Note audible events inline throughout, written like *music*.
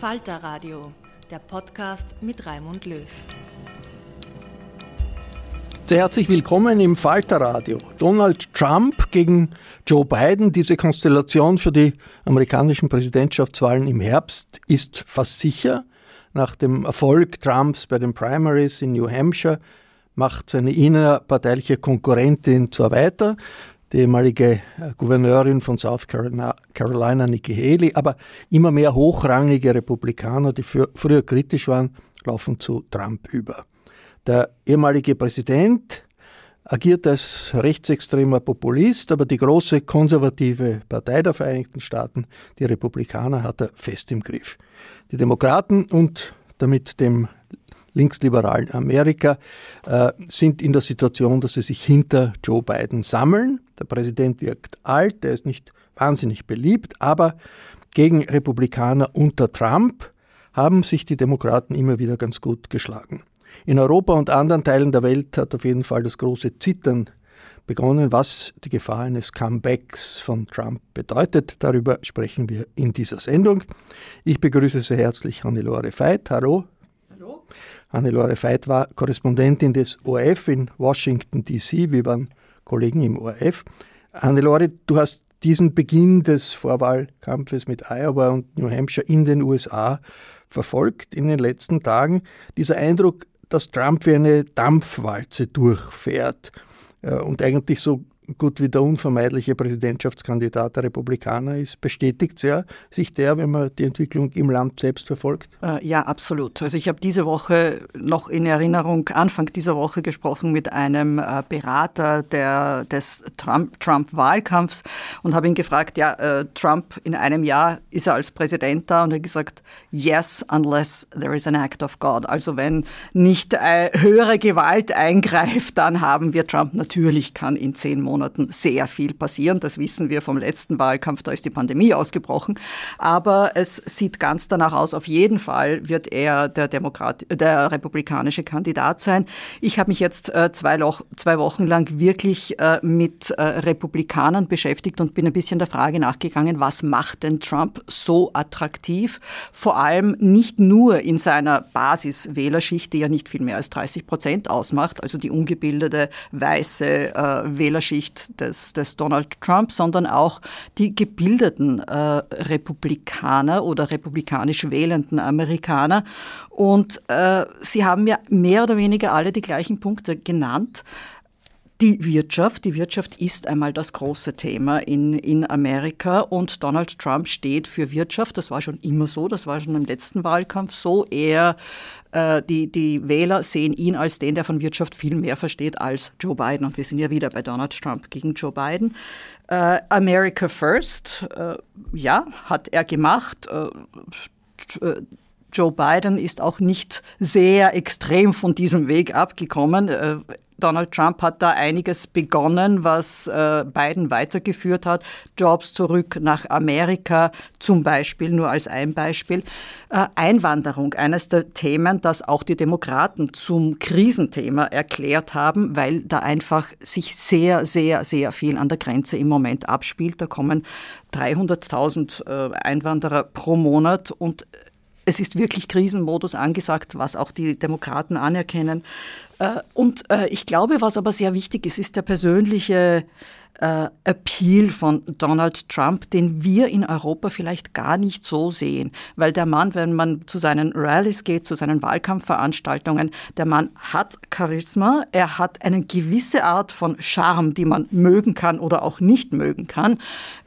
Falter Radio, der Podcast mit Raimund Löw. Sehr herzlich willkommen im Falter Radio. Donald Trump gegen Joe Biden, diese Konstellation für die amerikanischen Präsidentschaftswahlen im Herbst ist fast sicher. Nach dem Erfolg Trumps bei den Primaries in New Hampshire macht seine innerparteiliche Konkurrentin zwar weiter, die ehemalige äh, Gouverneurin von South Carolina, Nikki Haley, aber immer mehr hochrangige Republikaner, die für, früher kritisch waren, laufen zu Trump über. Der ehemalige Präsident agiert als rechtsextremer Populist, aber die große konservative Partei der Vereinigten Staaten, die Republikaner, hat er fest im Griff. Die Demokraten und damit dem linksliberalen Amerika äh, sind in der Situation, dass sie sich hinter Joe Biden sammeln. Der Präsident wirkt alt, er ist nicht wahnsinnig beliebt, aber gegen Republikaner unter Trump haben sich die Demokraten immer wieder ganz gut geschlagen. In Europa und anderen Teilen der Welt hat auf jeden Fall das große Zittern begonnen, was die Gefahr eines Comebacks von Trump bedeutet. Darüber sprechen wir in dieser Sendung. Ich begrüße sehr herzlich Hannelore Veit. Hallo. Hallo. Hannelore Veit war Korrespondentin des ORF in Washington, D.C. Wir waren Kollegen im ORF. Hannelore, du hast diesen Beginn des Vorwahlkampfes mit Iowa und New Hampshire in den USA verfolgt in den letzten Tagen. Dieser Eindruck, dass Trump wie eine Dampfwalze durchfährt äh, und eigentlich so gut wie der unvermeidliche Präsidentschaftskandidat der Republikaner ist, bestätigt sehr sich der, wenn man die Entwicklung im Land selbst verfolgt? Äh, ja, absolut. Also ich habe diese Woche noch in Erinnerung, Anfang dieser Woche gesprochen mit einem äh, Berater der, des Trump-Wahlkampfs und habe ihn gefragt, ja, äh, Trump in einem Jahr ist er als Präsident da und er hat gesagt, yes, unless there is an act of God. Also wenn nicht höhere Gewalt eingreift, dann haben wir Trump natürlich, kann in zehn Monaten Monaten sehr viel passieren. Das wissen wir vom letzten Wahlkampf, da ist die Pandemie ausgebrochen. Aber es sieht ganz danach aus, auf jeden Fall wird er der, Demokrat, der republikanische Kandidat sein. Ich habe mich jetzt äh, zwei, zwei Wochen lang wirklich äh, mit äh, Republikanern beschäftigt und bin ein bisschen der Frage nachgegangen, was macht denn Trump so attraktiv? Vor allem nicht nur in seiner Basiswählerschicht, die ja nicht viel mehr als 30 Prozent ausmacht, also die ungebildete weiße äh, Wählerschicht Sicht des, des Donald Trump, sondern auch die gebildeten äh, Republikaner oder republikanisch wählenden Amerikaner. Und äh, sie haben ja mehr oder weniger alle die gleichen Punkte genannt. Die Wirtschaft. Die Wirtschaft ist einmal das große Thema in, in Amerika und Donald Trump steht für Wirtschaft. Das war schon immer so, das war schon im letzten Wahlkampf so. Er, äh, die, die Wähler sehen ihn als den, der von Wirtschaft viel mehr versteht als Joe Biden. Und wir sind ja wieder bei Donald Trump gegen Joe Biden. Äh, America First, äh, ja, hat er gemacht. Joe Biden ist auch nicht sehr extrem von diesem Weg abgekommen. Äh, Donald Trump hat da einiges begonnen, was äh, Biden weitergeführt hat. Jobs zurück nach Amerika zum Beispiel, nur als ein Beispiel. Äh, Einwanderung, eines der Themen, das auch die Demokraten zum Krisenthema erklärt haben, weil da einfach sich sehr, sehr, sehr viel an der Grenze im Moment abspielt. Da kommen 300.000 äh, Einwanderer pro Monat und es ist wirklich Krisenmodus angesagt, was auch die Demokraten anerkennen. Äh, und äh, ich glaube, was aber sehr wichtig ist, ist der persönliche äh, Appeal von Donald Trump, den wir in Europa vielleicht gar nicht so sehen. Weil der Mann, wenn man zu seinen Rallyes geht, zu seinen Wahlkampfveranstaltungen, der Mann hat Charisma, er hat eine gewisse Art von Charme, die man mögen kann oder auch nicht mögen kann.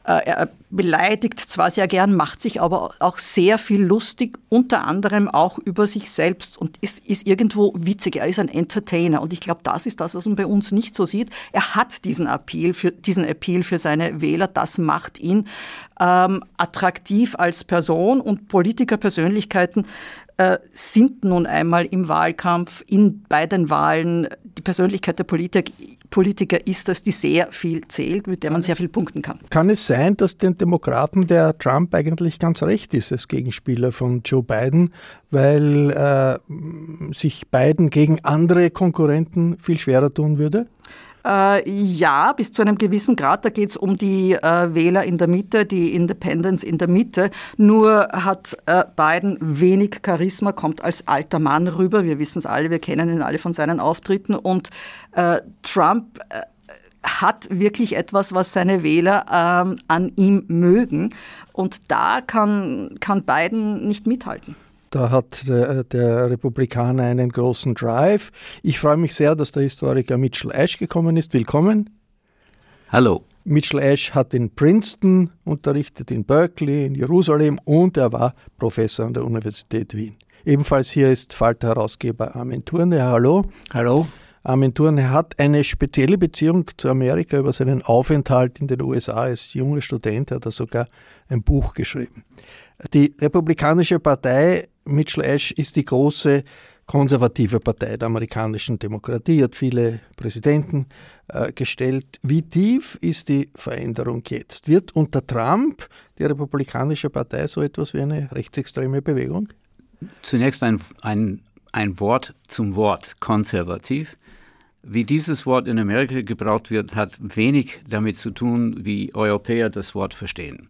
Äh, er beleidigt zwar sehr gern, macht sich aber auch sehr viel lustig, unter anderem auch über sich selbst und ist, ist irgendwo witzig. Er ist ein Entertainer und ich glaube, das ist das, was man bei uns nicht so sieht. Er hat diesen Appeal für, diesen Appeal für seine Wähler, das macht ihn ähm, attraktiv als Person und Politikerpersönlichkeiten äh, sind nun einmal im Wahlkampf, in, bei den Wahlen, die Persönlichkeit der Politik, Politiker ist das, die sehr viel zählt, mit der man sehr viel punkten kann. Kann es sein, dass den Demokraten der Trump eigentlich ganz recht ist als Gegenspieler von Joe Biden, weil äh, sich Biden gegen andere Konkurrenten viel schwerer tun würde? Äh, ja, bis zu einem gewissen Grad. Da geht es um die äh, Wähler in der Mitte, die Independents in der Mitte. Nur hat äh, Biden wenig Charisma, kommt als alter Mann rüber. Wir wissen es alle, wir kennen ihn alle von seinen Auftritten. Und äh, Trump äh, hat wirklich etwas, was seine Wähler ähm, an ihm mögen. Und da kann, kann Biden nicht mithalten. Da hat der, der, Republikaner einen großen Drive. Ich freue mich sehr, dass der Historiker Mitchell Ash gekommen ist. Willkommen. Hallo. Mitchell Ash hat in Princeton unterrichtet, in Berkeley, in Jerusalem und er war Professor an der Universität Wien. Ebenfalls hier ist Falter-Herausgeber Armin Thurne. Hallo. Hallo. Armin Thurne hat eine spezielle Beziehung zu Amerika über seinen Aufenthalt in den USA als junger Student, hat er sogar ein Buch geschrieben. Die Republikanische Partei Mitchell Ash ist die große konservative Partei der amerikanischen Demokratie, hat viele Präsidenten äh, gestellt. Wie tief ist die Veränderung jetzt? Wird unter Trump die Republikanische Partei so etwas wie eine rechtsextreme Bewegung? Zunächst ein, ein, ein Wort zum Wort konservativ. Wie dieses Wort in Amerika gebraucht wird, hat wenig damit zu tun, wie Europäer das Wort verstehen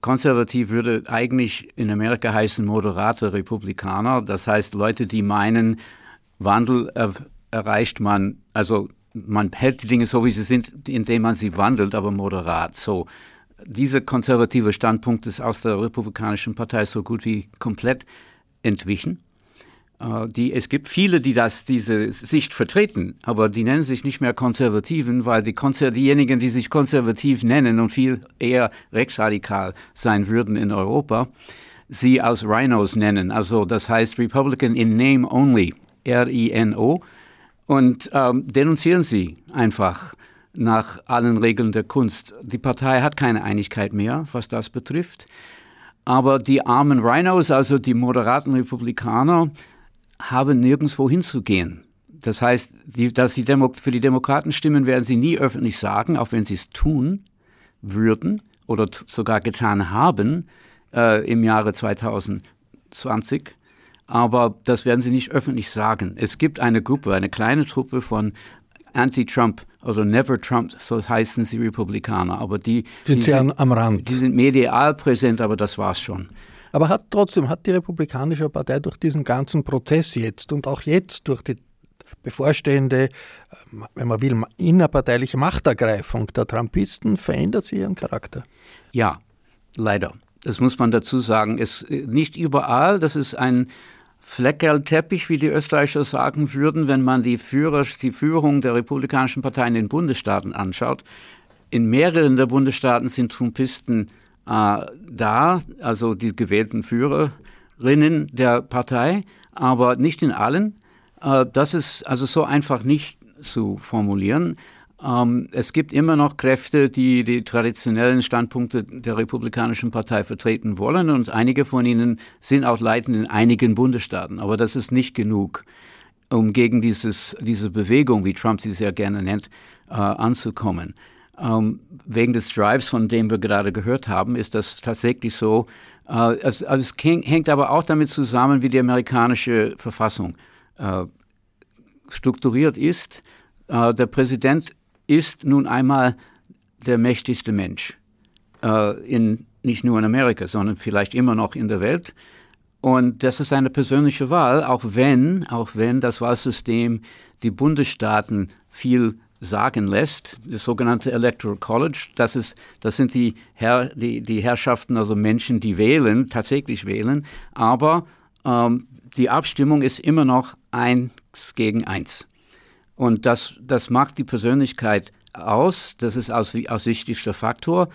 konservativ würde eigentlich in Amerika heißen moderate Republikaner. Das heißt Leute, die meinen, Wandel er, erreicht man, also man hält die Dinge so, wie sie sind, indem man sie wandelt, aber moderat. So, dieser konservative Standpunkt ist aus der Republikanischen Partei so gut wie komplett entwichen. Äh, die, es gibt viele, die das, diese Sicht vertreten, aber die nennen sich nicht mehr Konservativen, weil die Konzer diejenigen, die sich konservativ nennen und viel eher rechtsradikal sein würden in Europa, sie als Rhinos nennen. Also das heißt Republican in Name Only, R-I-N-O, und ähm, denunzieren sie einfach nach allen Regeln der Kunst. Die Partei hat keine Einigkeit mehr, was das betrifft. Aber die armen Rhinos, also die moderaten Republikaner, haben nirgendwo hinzugehen. Das heißt, die, dass sie Demo für die Demokraten stimmen, werden sie nie öffentlich sagen, auch wenn sie es tun würden oder sogar getan haben äh, im Jahre 2020. Aber das werden sie nicht öffentlich sagen. Es gibt eine Gruppe, eine kleine Truppe von Anti-Trump oder Never Trump, so heißen sie Republikaner. Aber die sind, die sind am Rand. Die sind medial präsent, aber das war's schon. Aber hat trotzdem hat die Republikanische Partei durch diesen ganzen Prozess jetzt und auch jetzt durch die bevorstehende, äh, wenn man will, innerparteiliche Machtergreifung der Trumpisten verändert sie ihren Charakter. Ja, leider. Das muss man dazu sagen. Es, nicht überall, das ist ein Fleckerlteppich, wie die Österreicher sagen würden, wenn man die, Führer, die Führung der republikanischen Partei in den Bundesstaaten anschaut. In mehreren der Bundesstaaten sind Trumpisten äh, da, also die gewählten Führerinnen der Partei, aber nicht in allen. Äh, das ist also so einfach nicht zu formulieren. Ähm, es gibt immer noch Kräfte, die die traditionellen Standpunkte der Republikanischen Partei vertreten wollen und einige von ihnen sind auch leitend in einigen Bundesstaaten. Aber das ist nicht genug, um gegen dieses, diese Bewegung, wie Trump sie sehr gerne nennt, äh, anzukommen. Ähm, wegen des Drives, von dem wir gerade gehört haben, ist das tatsächlich so. Äh, es, also es hängt aber auch damit zusammen, wie die amerikanische Verfassung äh, strukturiert ist. Äh, der Präsident ist nun einmal der mächtigste Mensch äh, in nicht nur in Amerika, sondern vielleicht immer noch in der Welt. Und das ist eine persönliche Wahl, auch wenn, auch wenn das Wahlsystem die Bundesstaaten viel sagen lässt, das sogenannte Electoral College, das, ist, das sind die, Herr, die, die Herrschaften, also Menschen, die wählen, tatsächlich wählen, aber ähm, die Abstimmung ist immer noch eins gegen eins. Und das, das macht die Persönlichkeit aus. Das ist aus, aus wichtigster Faktor.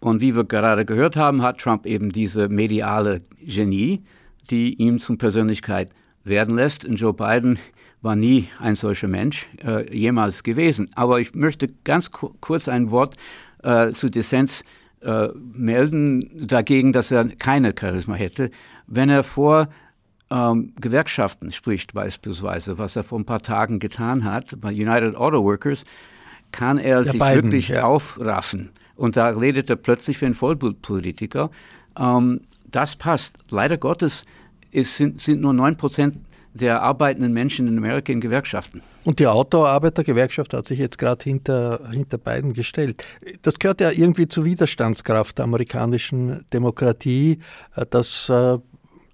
Und wie wir gerade gehört haben, hat Trump eben diese mediale Genie, die ihm zum Persönlichkeit werden lässt. Und Joe Biden war nie ein solcher Mensch äh, jemals gewesen. Aber ich möchte ganz kurz ein Wort äh, zu Dissens äh, melden, dagegen, dass er keine Charisma hätte. Wenn er vor ähm, Gewerkschaften spricht beispielsweise, was er vor ein paar Tagen getan hat bei United Auto Workers, kann er Der sich beiden, wirklich ja. aufraffen. Und da redet er plötzlich wie ein Vollblutpolitiker. Ähm, das passt. Leider Gottes ist, sind, sind nur 9 Prozent der arbeitenden Menschen in Amerika in Gewerkschaften. Und die Autoarbeitergewerkschaft hat sich jetzt gerade hinter, hinter beiden gestellt. Das gehört ja irgendwie zur Widerstandskraft der amerikanischen Demokratie, äh, dass äh,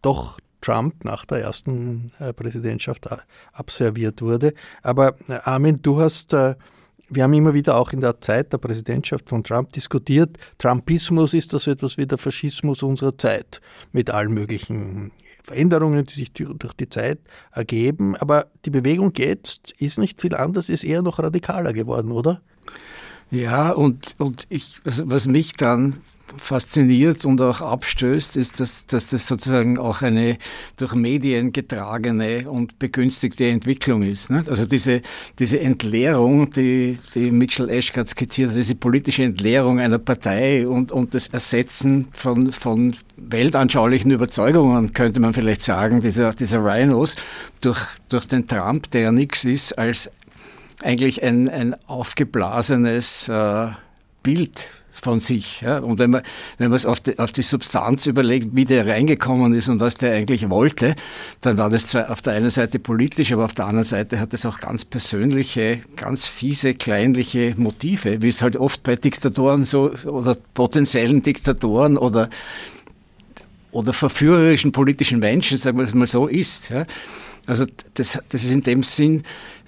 doch Trump nach der ersten äh, Präsidentschaft abserviert wurde. Aber Armin, du hast, wir haben immer wieder auch in der Zeit der Präsidentschaft von Trump diskutiert, Trumpismus ist das etwas wie der Faschismus unserer Zeit mit allen möglichen Veränderungen, die sich durch die Zeit ergeben. Aber die Bewegung jetzt ist nicht viel anders, ist eher noch radikaler geworden, oder? Ja, und, und ich, was mich dann fasziniert und auch abstößt, ist, dass, dass das sozusagen auch eine durch Medien getragene und begünstigte Entwicklung ist. Ne? Also diese, diese Entleerung, die, die Mitchell Ash gerade skizziert hat, diese politische Entleerung einer Partei und, und das Ersetzen von, von weltanschaulichen Überzeugungen, könnte man vielleicht sagen, dieser, dieser Rhinos, durch, durch den Trump, der nichts ist, als eigentlich ein, ein aufgeblasenes äh, Bild von sich. Ja? Und wenn man, wenn man es auf die, auf die Substanz überlegt, wie der reingekommen ist und was der eigentlich wollte, dann war das zwar auf der einen Seite politisch, aber auf der anderen Seite hat es auch ganz persönliche, ganz fiese, kleinliche Motive, wie es halt oft bei Diktatoren so oder potenziellen Diktatoren oder oder verführerischen politischen Menschen, sagen wir es mal so, ist. Ja? Also das, das ist in dem Sinn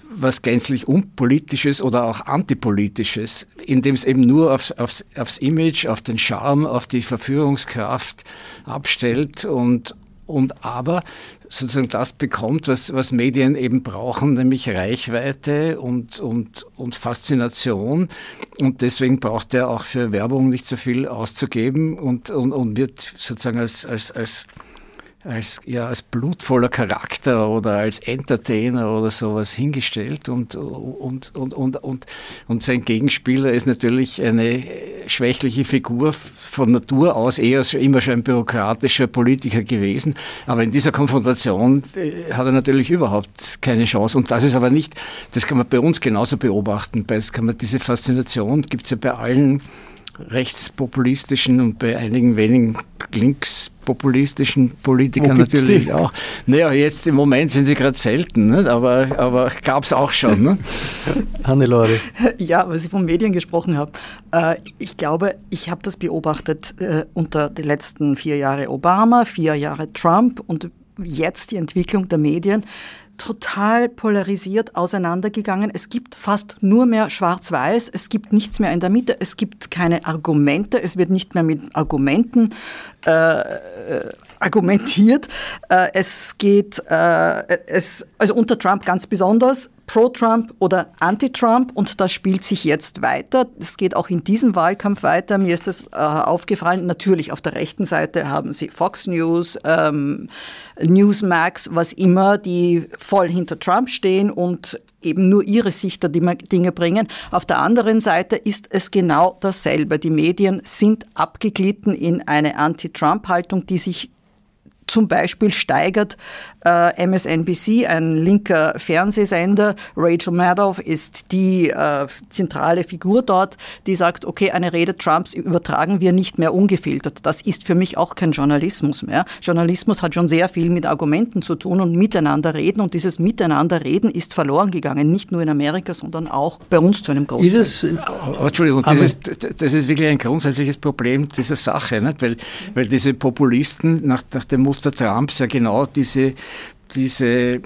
was gänzlich unpolitisches oder auch antipolitisches, indem es eben nur aufs, aufs, aufs Image, auf den Charme, auf die Verführungskraft abstellt und, und aber sozusagen das bekommt, was, was Medien eben brauchen, nämlich Reichweite und, und, und Faszination. Und deswegen braucht er auch für Werbung nicht so viel auszugeben und, und, und wird sozusagen als, als, als als, ja, als blutvoller Charakter oder als Entertainer oder sowas hingestellt und, und, und, und, und, und sein Gegenspieler ist natürlich eine schwächliche Figur von Natur aus, eher immer schon ein bürokratischer Politiker gewesen. Aber in dieser Konfrontation äh, hat er natürlich überhaupt keine Chance. Und das ist aber nicht, das kann man bei uns genauso beobachten. Das kann man, diese Faszination gibt es ja bei allen rechtspopulistischen und bei einigen wenigen linkspopulistischen Politikern natürlich die? auch. Naja, jetzt im Moment sind sie gerade selten, nicht? aber, aber gab es auch schon. Ne? *laughs* Hannelore. Ja, weil Sie von Medien gesprochen haben. Äh, ich glaube, ich habe das beobachtet äh, unter den letzten vier Jahren Obama, vier Jahre Trump und jetzt die Entwicklung der Medien total polarisiert auseinandergegangen. Es gibt fast nur mehr Schwarz-Weiß. Es gibt nichts mehr in der Mitte. Es gibt keine Argumente. Es wird nicht mehr mit Argumenten äh, äh argumentiert. Äh, es geht, äh, es, also unter Trump ganz besonders, pro-Trump oder anti-Trump und das spielt sich jetzt weiter. Es geht auch in diesem Wahlkampf weiter. Mir ist das äh, aufgefallen. Natürlich auf der rechten Seite haben Sie Fox News, ähm, Newsmax, was immer, die voll hinter Trump stehen und eben nur ihre Sicht der Dinge bringen. Auf der anderen Seite ist es genau dasselbe. Die Medien sind abgeglitten in eine Anti-Trump-Haltung, die sich zum Beispiel steigert äh, MSNBC, ein linker Fernsehsender. Rachel Maddow ist die äh, zentrale Figur dort, die sagt, okay, eine Rede Trumps übertragen wir nicht mehr ungefiltert. Das ist für mich auch kein Journalismus mehr. Journalismus hat schon sehr viel mit Argumenten zu tun und miteinander reden und dieses Miteinander reden ist verloren gegangen, nicht nur in Amerika, sondern auch bei uns zu einem großen Teil. Oh, Entschuldigung, das ist, das ist wirklich ein grundsätzliches Problem dieser Sache, nicht? Weil, weil diese Populisten nach, nach dem Muster Trumps ja genau diese diese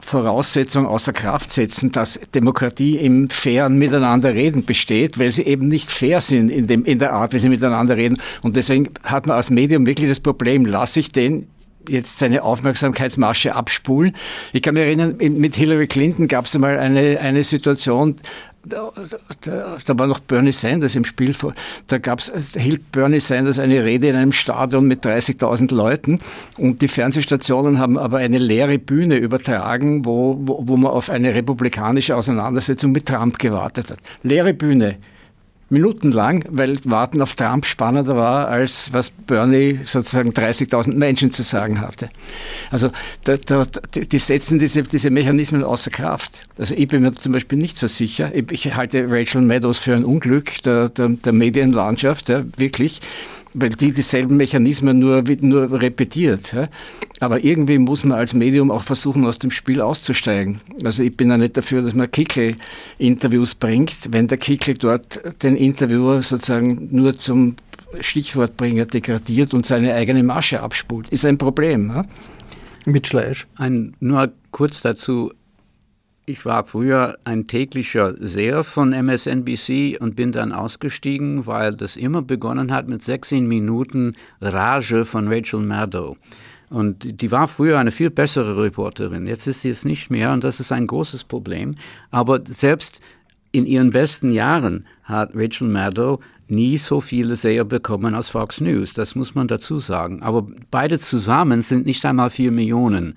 Voraussetzung außer Kraft setzen, dass Demokratie im fairen Miteinanderreden besteht, weil sie eben nicht fair sind in, dem, in der Art, wie sie miteinander reden. Und deswegen hat man als Medium wirklich das Problem, lasse ich den jetzt seine Aufmerksamkeitsmasche abspulen. Ich kann mich erinnern, mit Hillary Clinton gab es einmal eine, eine Situation, da, da, da, war noch Bernie Sanders im Spiel. Da gab's, hielt Bernie Sanders eine Rede in einem Stadion mit 30.000 Leuten und die Fernsehstationen haben aber eine leere Bühne übertragen, wo, wo, wo man auf eine republikanische Auseinandersetzung mit Trump gewartet hat. Leere Bühne minutenlang, weil Warten auf Trump spannender war, als was Bernie sozusagen 30.000 Menschen zu sagen hatte. Also da, da, die setzen diese, diese Mechanismen außer Kraft. Also ich bin mir zum Beispiel nicht so sicher. Ich, halte Rachel Meadows für ein Unglück der, der, der Medienlandschaft, ja, wirklich weil die dieselben Mechanismen nur, nur repetiert. Ja. Aber irgendwie muss man als Medium auch versuchen, aus dem Spiel auszusteigen. Also ich bin ja nicht dafür, dass man Kickel-Interviews bringt, wenn der Kickel dort den Interviewer sozusagen nur zum Stichwortbringer degradiert und seine eigene Masche abspult. Ist ein Problem. Ja? Mit Schleisch. Ein, nur kurz dazu. Ich war früher ein täglicher Seher von MSNBC und bin dann ausgestiegen, weil das immer begonnen hat mit 16 Minuten Rage von Rachel Maddow. Und die war früher eine viel bessere Reporterin. Jetzt ist sie es nicht mehr und das ist ein großes Problem. Aber selbst in ihren besten Jahren hat Rachel Maddow nie so viele Seher bekommen als Fox News. Das muss man dazu sagen. Aber beide zusammen sind nicht einmal vier Millionen.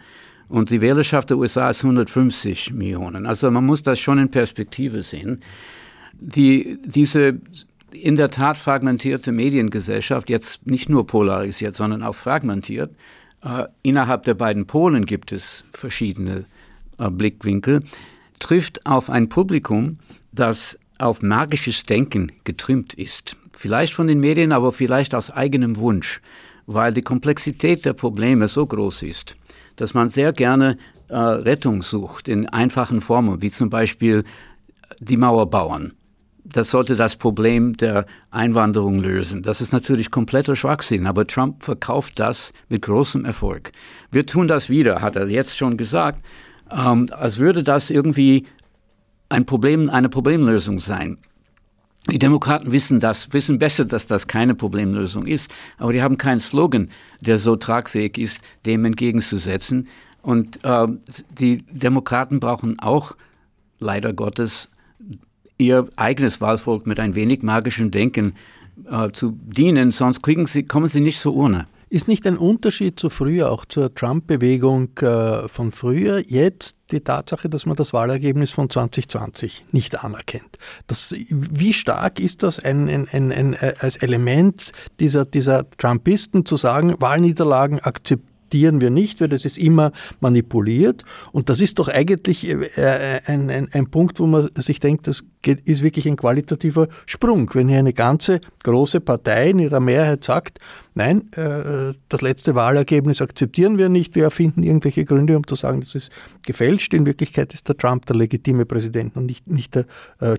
Und die Wählerschaft der USA ist 150 Millionen. Also man muss das schon in Perspektive sehen. Die, diese in der Tat fragmentierte Mediengesellschaft, jetzt nicht nur polarisiert, sondern auch fragmentiert, äh, innerhalb der beiden Polen gibt es verschiedene äh, Blickwinkel, trifft auf ein Publikum, das auf magisches Denken getrimmt ist. Vielleicht von den Medien, aber vielleicht aus eigenem Wunsch, weil die Komplexität der Probleme so groß ist dass man sehr gerne äh, Rettung sucht in einfachen Formen, wie zum Beispiel die Mauerbauern. Das sollte das Problem der Einwanderung lösen. Das ist natürlich kompletter Schwachsinn, aber Trump verkauft das mit großem Erfolg. Wir tun das wieder, hat er jetzt schon gesagt, ähm, als würde das irgendwie ein Problem, eine Problemlösung sein. Die Demokraten wissen das, wissen besser, dass das keine Problemlösung ist, aber die haben keinen Slogan, der so tragfähig ist, dem entgegenzusetzen. Und äh, die Demokraten brauchen auch, leider Gottes, ihr eigenes Wahlvolk mit ein wenig magischem Denken äh, zu dienen, sonst kriegen sie, kommen sie nicht zur Urne. Ist nicht ein Unterschied zu früher, auch zur Trump-Bewegung äh, von früher, jetzt die Tatsache, dass man das Wahlergebnis von 2020 nicht anerkennt? Das, wie stark ist das ein, ein, ein, ein äh, als Element dieser, dieser Trumpisten zu sagen, Wahlniederlagen akzeptieren? Akzeptieren wir nicht, weil das ist immer manipuliert. Und das ist doch eigentlich äh, äh, ein, ein, ein Punkt, wo man sich denkt, das ist wirklich ein qualitativer Sprung. Wenn hier eine ganze große Partei in ihrer Mehrheit sagt, nein, äh, das letzte Wahlergebnis akzeptieren wir nicht, wir erfinden irgendwelche Gründe, um zu sagen, das ist gefälscht. In Wirklichkeit ist der Trump der legitime Präsident und nicht, nicht der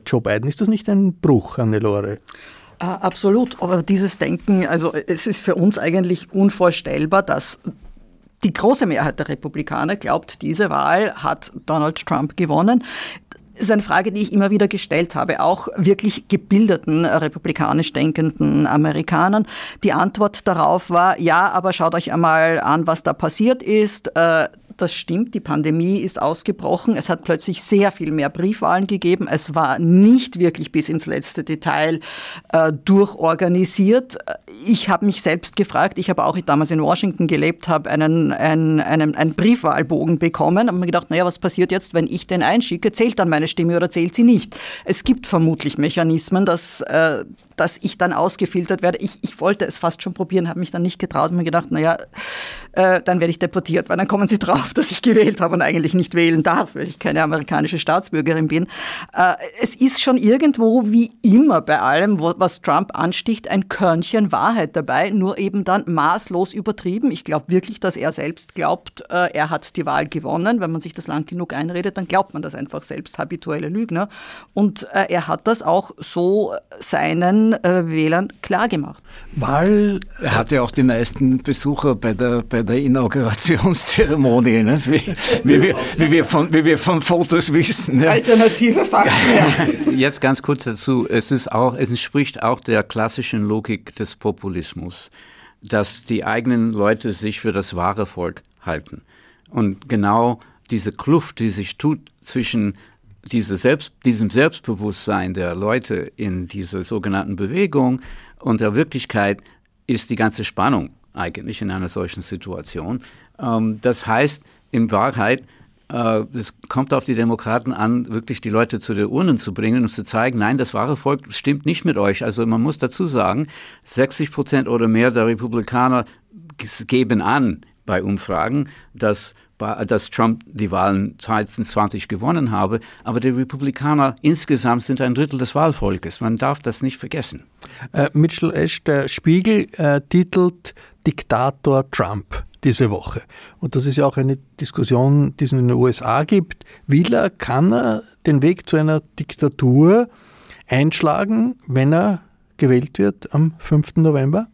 Joe Biden. Ist das nicht ein Bruch, Hannelore? Absolut, aber dieses Denken, also es ist für uns eigentlich unvorstellbar, dass die große Mehrheit der Republikaner glaubt, diese Wahl hat Donald Trump gewonnen. Das ist eine Frage, die ich immer wieder gestellt habe, auch wirklich gebildeten, republikanisch denkenden Amerikanern. Die Antwort darauf war, ja, aber schaut euch einmal an, was da passiert ist. Äh, das stimmt, die Pandemie ist ausgebrochen. Es hat plötzlich sehr viel mehr Briefwahlen gegeben. Es war nicht wirklich bis ins letzte Detail äh, durchorganisiert. Ich habe mich selbst gefragt, ich habe auch damals in Washington gelebt, habe einen, einen, einen, einen Briefwahlbogen bekommen, habe mir gedacht, naja, was passiert jetzt, wenn ich den einschicke? Zählt dann meine Stimme oder zählt sie nicht? Es gibt vermutlich Mechanismen, dass, äh, dass ich dann ausgefiltert werde. Ich, ich wollte es fast schon probieren, habe mich dann nicht getraut und mir gedacht, naja, äh, dann werde ich deportiert, weil dann kommen sie *laughs* drauf, dass ich gewählt habe und eigentlich nicht wählen darf, weil ich keine amerikanische Staatsbürgerin bin. Äh, es ist schon irgendwo wie immer bei allem, was Trump ansticht, ein Körnchen Wahrheit dabei, nur eben dann maßlos übertrieben. Ich glaube wirklich, dass er selbst glaubt, äh, er hat die Wahl gewonnen. Wenn man sich das lang genug einredet, dann glaubt man das einfach selbst, habituelle Lügner. Und äh, er hat das auch so seinen äh, Wählern klargemacht. Wahl. Er hatte auch die meisten Besucher bei der, bei der Inaugurationszeremonie, ne? wie, wie, wir, wie, wir von, wie wir von Fotos wissen. Ja. Alternative Fakten. *laughs* Jetzt ganz kurz dazu. Es, ist auch, es entspricht auch der klassischen Logik des Populismus, dass die eigenen Leute sich für das wahre Volk halten. Und genau diese Kluft, die sich tut zwischen diese Selbst, diesem Selbstbewusstsein der Leute in dieser sogenannten Bewegung und der Wirklichkeit ist die ganze Spannung eigentlich in einer solchen Situation. Ähm, das heißt, in Wahrheit, äh, es kommt auf die Demokraten an, wirklich die Leute zu den Urnen zu bringen und zu zeigen, nein, das wahre Volk stimmt nicht mit euch. Also man muss dazu sagen, 60 Prozent oder mehr der Republikaner geben an bei Umfragen, dass dass Trump die Wahlen 2020 gewonnen habe, aber die Republikaner insgesamt sind ein Drittel des Wahlvolkes. Man darf das nicht vergessen. Äh, Mitchell Ash, der Spiegel äh, titelt Diktator Trump diese Woche. Und das ist ja auch eine Diskussion, die es in den USA gibt. Will er, kann er den Weg zu einer Diktatur einschlagen, wenn er gewählt wird am 5. November?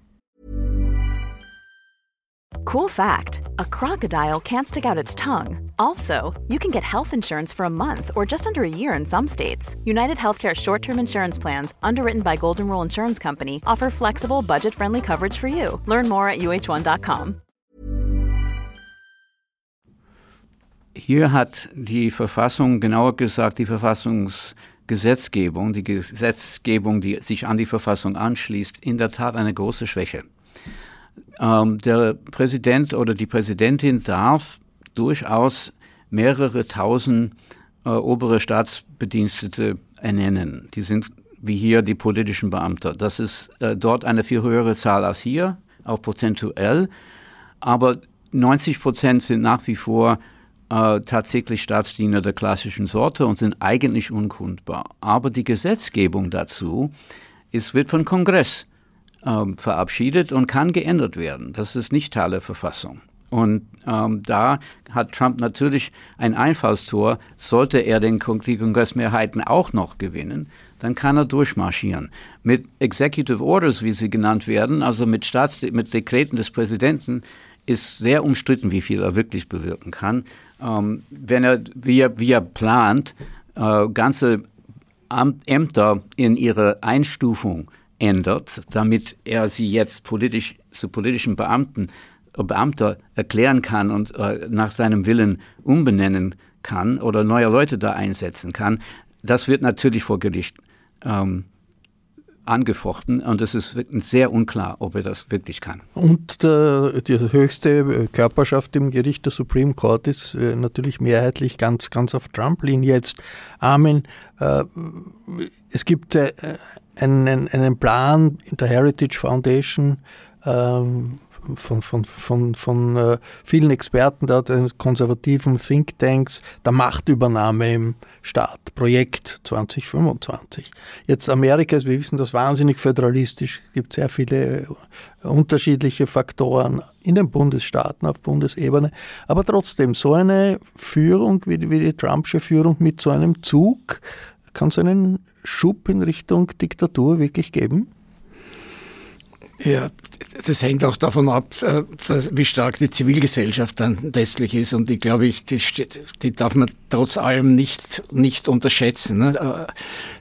Cool fact a crocodile can't stick out its tongue. Also, you can get health insurance for a month or just under a year in some states. United Healthcare short term insurance plans, underwritten by Golden Rule Insurance Company, offer flexible, budget friendly coverage for you. Learn more at uh1.com. Hier hat die Verfassung, genauer gesagt die Verfassungsgesetzgebung, die Gesetzgebung, die sich an die Verfassung anschließt, in der Tat eine große Schwäche. Ähm, der Präsident oder die Präsidentin darf durchaus mehrere tausend äh, obere Staatsbedienstete ernennen. Die sind wie hier die politischen Beamte. Das ist äh, dort eine viel höhere Zahl als hier, auch prozentuell. Aber 90 Prozent sind nach wie vor äh, tatsächlich Staatsdiener der klassischen Sorte und sind eigentlich unkundbar. Aber die Gesetzgebung dazu ist, wird von Kongress ähm, verabschiedet und kann geändert werden. Das ist nicht Teil der Verfassung. Und ähm, da hat Trump natürlich ein Einfallstor. Sollte er den, die Kongressmehrheiten auch noch gewinnen, dann kann er durchmarschieren. Mit Executive Orders, wie sie genannt werden, also mit, Staats mit Dekreten des Präsidenten, ist sehr umstritten, wie viel er wirklich bewirken kann. Ähm, wenn er, wie er, wie er plant, äh, ganze Ämter in ihre Einstufung ändert, damit er sie jetzt politisch zu politischen Beamten, äh, Beamter erklären kann und äh, nach seinem Willen umbenennen kann oder neue Leute da einsetzen kann, das wird natürlich vor Gericht ähm, angefochten und es ist sehr unklar, ob er das wirklich kann. Und der, die höchste Körperschaft im Gericht, der Supreme Court, ist äh, natürlich mehrheitlich ganz, ganz auf Trump-Linie jetzt. Amen. Äh, es gibt äh, einen, einen Plan in der Heritage Foundation, ähm, von, von, von, von äh, vielen Experten der konservativen Thinktanks der Machtübernahme im Staat, Projekt 2025. Jetzt Amerika ist, wir wissen das, wahnsinnig föderalistisch, gibt sehr viele äh, unterschiedliche Faktoren in den Bundesstaaten auf Bundesebene, aber trotzdem so eine Führung wie wie die Trumpsche Führung mit so einem Zug kann es einen Schub in Richtung Diktatur wirklich geben? Ja, das hängt auch davon ab, äh, wie stark die Zivilgesellschaft dann letztlich ist. Und ich glaube, ich, die, die darf man trotz allem nicht, nicht unterschätzen. Ne?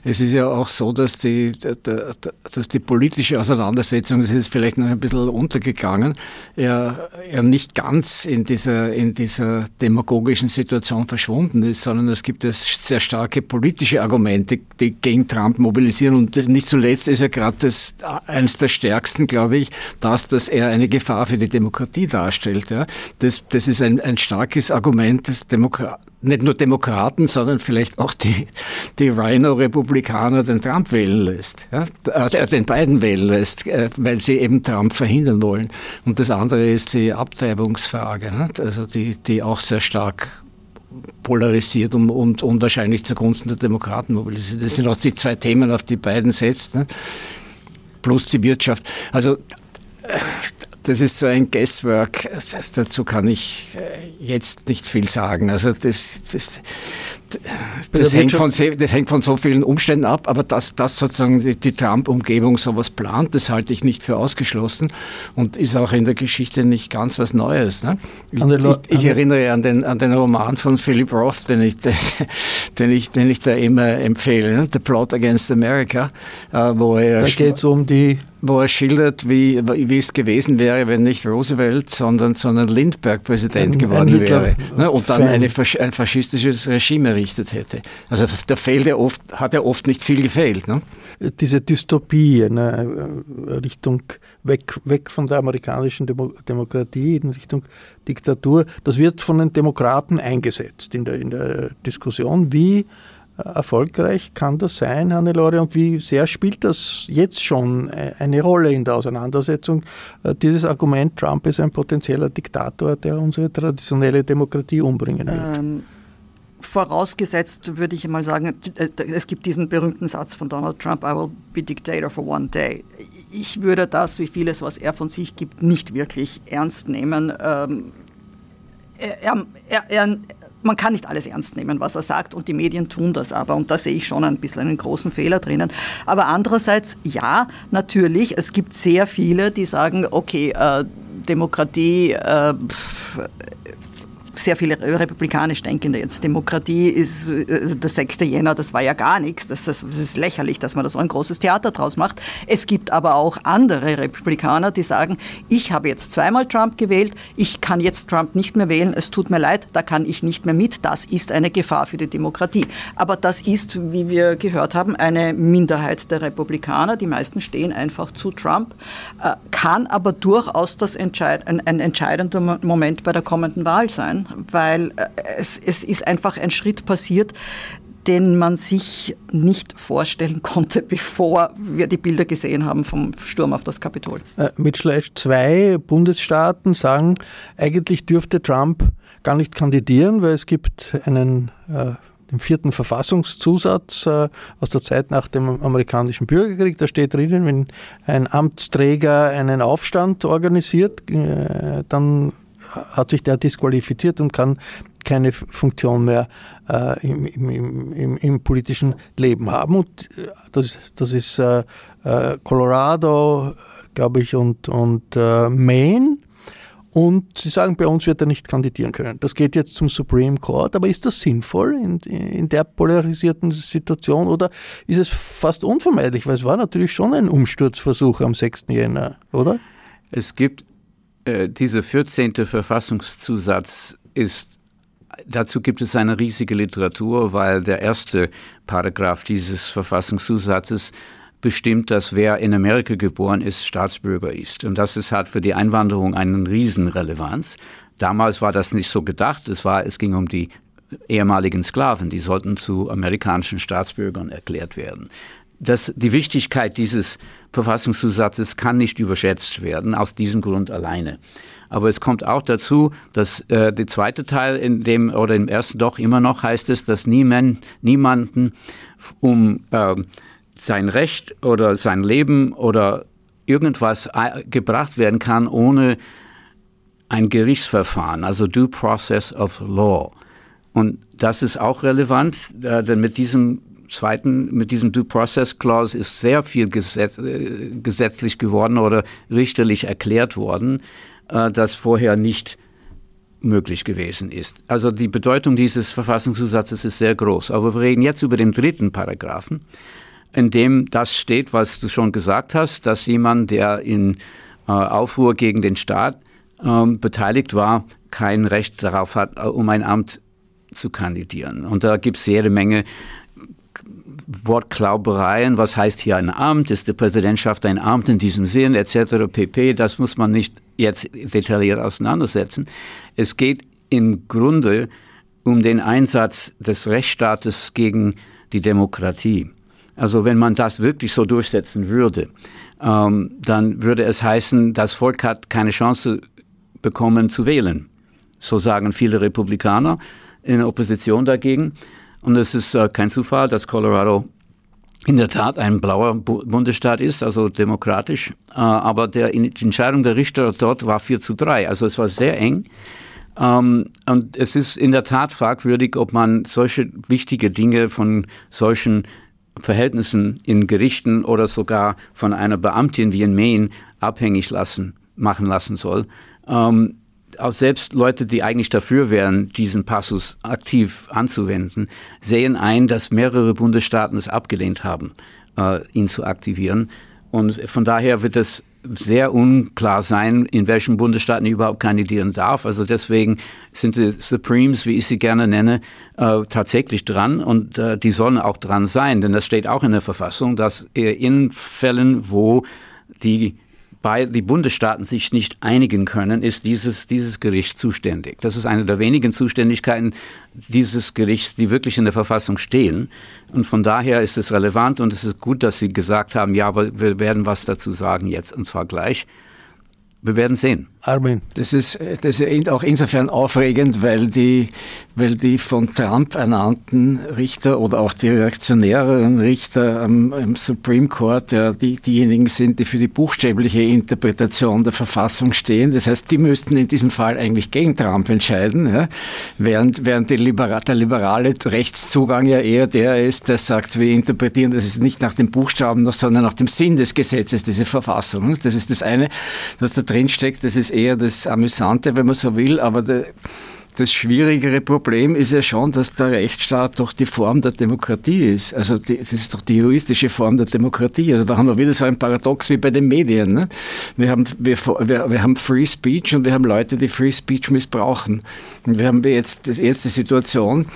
Äh, es ist ja auch so, dass die, dass die politische Auseinandersetzung, das ist vielleicht noch ein bisschen untergegangen, ja, ja nicht ganz in dieser, in dieser demagogischen Situation verschwunden ist, sondern es gibt sehr starke politische Argumente, die gegen Trump mobilisieren. Und nicht zuletzt ist ja gerade das eines der stärksten glaube ich, dass das er eine Gefahr für die Demokratie darstellt. Ja. Das, das ist ein, ein starkes Argument des Demokraten nicht nur Demokraten, sondern vielleicht auch die, die Rhino-Republikaner den Trump wählen lässt, ja? äh, den beiden wählen lässt, äh, weil sie eben Trump verhindern wollen. Und das andere ist die Abtreibungsfrage, ne? also die, die auch sehr stark polarisiert und, und, und wahrscheinlich zugunsten der Demokraten mobilisiert. Das sind auch die zwei Themen, auf die beiden setzt. Ne? Plus die Wirtschaft. Also das ist so ein Guesswork, dazu kann ich äh, jetzt nicht viel sagen. Also das, das, das, hängt von, das hängt von so vielen Umständen ab, aber dass, dass sozusagen die, die Trump-Umgebung sowas plant, das halte ich nicht für ausgeschlossen und ist auch in der Geschichte nicht ganz was Neues. Ne? Ich, ich, ich, erinnere an den, an den Roman von Philip Roth, den ich, *laughs* den ich, den ich da immer empfehle, ne? The Plot Against America, äh, wo er... Da geht es um die wo er schildert, wie, wie es gewesen wäre, wenn nicht Roosevelt, sondern, sondern Lindbergh Präsident ein, geworden ein wäre. Ne? Und dann eine, ein faschistisches Regime errichtet hätte. Also da fehlt er oft, hat er oft nicht viel gefehlt. Ne? Diese Dystopie ne, Richtung weg, weg von der amerikanischen Demo Demokratie in Richtung Diktatur, das wird von den Demokraten eingesetzt in der, in der Diskussion. Wie erfolgreich kann das sein, Hannelore, und wie sehr spielt das jetzt schon eine Rolle in der Auseinandersetzung? Äh, dieses Argument, Trump ist ein potenzieller Diktator, der unsere traditionelle Demokratie umbringen wird. Ähm vorausgesetzt würde ich mal sagen, äh, es gibt diesen berühmten Satz von Donald Trump, I will be dictator for one day. Ich würde das, wie vieles, was er von sich gibt, nicht wirklich ernst nehmen. Ähm, er, er, er, man kann nicht alles ernst nehmen, was er sagt, und die Medien tun das aber. Und da sehe ich schon ein bisschen einen großen Fehler drinnen. Aber andererseits, ja, natürlich, es gibt sehr viele, die sagen, okay, äh, Demokratie, äh, sehr viele republikanisch Denkende jetzt. Demokratie ist äh, der 6. Jänner, das war ja gar nichts. Das, das, das, ist lächerlich, dass man da so ein großes Theater draus macht. Es gibt aber auch andere Republikaner, die sagen, ich habe jetzt zweimal Trump gewählt, ich kann jetzt Trump nicht mehr wählen, es tut mir leid, da kann ich nicht mehr mit. Das ist eine Gefahr für die Demokratie. Aber das ist, wie wir gehört haben, eine Minderheit der Republikaner. Die meisten stehen einfach zu Trump, äh, kann aber durchaus das entscheid ein, ein entscheidender Moment bei der kommenden Wahl sein weil äh, es, es ist einfach ein Schritt passiert, den man sich nicht vorstellen *laughs* konnte, bevor wir die Bilder gesehen haben vom Sturm auf das Kapitol. Äh, mit Schleich zwei Bundesstaaten sagen, eigentlich dürfte Trump gar nicht kandidieren, weil es gibt einen äh, den vierten Verfassungszusatz aus der Zeit nach dem amerikanischen Bürgerkrieg. Da steht drinnen, wenn ein Amtsträger einen Aufstand organisiert, dann hat sich der disqualifiziert und kann keine Funktion mehr äh, im, im, im, im, politischen Leben haben. Und äh, das, das ist äh, äh, Colorado, glaube ich, und, und äh, Maine. Und Sie sagen, bei uns wird er nicht kandidieren können. Das geht jetzt zum Supreme Court, aber ist das sinnvoll in, in der polarisierten Situation oder ist es fast unvermeidlich? Weil es war natürlich schon ein Umsturzversuch am 6. Jänner, oder? Es gibt äh, dieser 14. Verfassungszusatz ist, dazu gibt es eine riesige Literatur, weil der erste Paragraph dieses Verfassungszusatzes bestimmt, dass wer in Amerika geboren ist, Staatsbürger ist. Und das ist, hat für die Einwanderung eine Riesenrelevanz. Damals war das nicht so gedacht. Es, war, es ging um die ehemaligen Sklaven, die sollten zu amerikanischen Staatsbürgern erklärt werden. Das, die Wichtigkeit dieses Verfassungszusatzes kann nicht überschätzt werden, aus diesem Grund alleine. Aber es kommt auch dazu, dass äh, der zweite Teil in dem oder im ersten doch immer noch heißt es, dass niemand, niemanden um äh, sein Recht oder sein Leben oder irgendwas äh, gebracht werden kann ohne ein Gerichtsverfahren, also Due Process of Law. Und das ist auch relevant, äh, denn mit diesem zweiten, mit diesem Due Process Clause ist sehr viel gesetz, äh, gesetzlich geworden oder richterlich erklärt worden, äh, das vorher nicht möglich gewesen ist. Also die Bedeutung dieses Verfassungszusatzes ist sehr groß. Aber wir reden jetzt über den dritten Paragraphen, in dem das steht, was du schon gesagt hast, dass jemand, der in äh, Aufruhr gegen den Staat ähm, beteiligt war, kein Recht darauf hat, äh, um ein Amt zu kandidieren. Und da gibt es jede Menge Wortklaubereien, was heißt hier ein Amt, ist die Präsidentschaft ein Amt in diesem Sinn, etc. pp. Das muss man nicht jetzt detailliert auseinandersetzen. Es geht im Grunde um den Einsatz des Rechtsstaates gegen die Demokratie. Also wenn man das wirklich so durchsetzen würde, ähm, dann würde es heißen, das Volk hat keine Chance bekommen zu wählen. So sagen viele Republikaner in Opposition dagegen. Und es ist äh, kein Zufall, dass Colorado in der Tat ein blauer Bundesstaat ist, also demokratisch. Äh, aber der, die Entscheidung der Richter dort war 4 zu 3. Also es war sehr eng. Ähm, und es ist in der Tat fragwürdig, ob man solche wichtige Dinge von solchen Verhältnissen in Gerichten oder sogar von einer Beamtin wie in Maine abhängig lassen, machen lassen soll. Ähm, auch selbst Leute, die eigentlich dafür wären, diesen Passus aktiv anzuwenden, sehen ein, dass mehrere Bundesstaaten es abgelehnt haben, äh, ihn zu aktivieren. Und von daher wird es sehr unklar sein, in welchen Bundesstaaten er überhaupt kandidieren darf. Also deswegen sind die Supremes, wie ich sie gerne nenne, äh, tatsächlich dran und äh, die sollen auch dran sein, denn das steht auch in der Verfassung, dass in Fällen, wo die bei die Bundesstaaten sich nicht einigen können, ist dieses, dieses Gericht zuständig. Das ist eine der wenigen Zuständigkeiten dieses Gerichts, die wirklich in der Verfassung stehen. Und von daher ist es relevant und es ist gut, dass Sie gesagt haben, ja, wir werden was dazu sagen jetzt, und zwar gleich. Wir werden sehen. Armin. Das ist, das ist auch insofern aufregend, weil die, weil die von Trump ernannten Richter oder auch die reaktionäreren Richter am, am Supreme Court ja die, diejenigen sind, die für die buchstäbliche Interpretation der Verfassung stehen. Das heißt, die müssten in diesem Fall eigentlich gegen Trump entscheiden, ja? während, während Libera der liberale Rechtszugang ja eher der ist, der sagt, wir interpretieren das ist nicht nach dem Buchstaben, sondern nach dem Sinn des Gesetzes, diese Verfassung. Das ist das eine, was da drin steckt. Das ist eher das Amüsante, wenn man so will, aber der, das schwierigere Problem ist ja schon, dass der Rechtsstaat doch die Form der Demokratie ist. Also die, das ist doch die juristische Form der Demokratie. Also da haben wir wieder so ein Paradox wie bei den Medien. Ne? Wir, haben, wir, wir, wir haben Free Speech und wir haben Leute, die Free Speech missbrauchen. Und wir haben jetzt das erste Situation,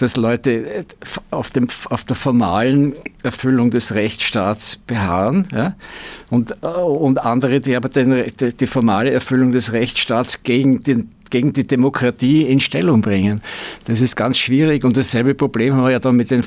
dass Leute auf, dem, auf der formalen Erfüllung des Rechtsstaats beharren ja? und, äh, und andere, die aber den, die, formale Erfüllung des Rechtsstaats gegen den gegen die Demokratie in Stellung bringen. Das ist ganz schwierig und dasselbe Problem haben wir ja dann mit den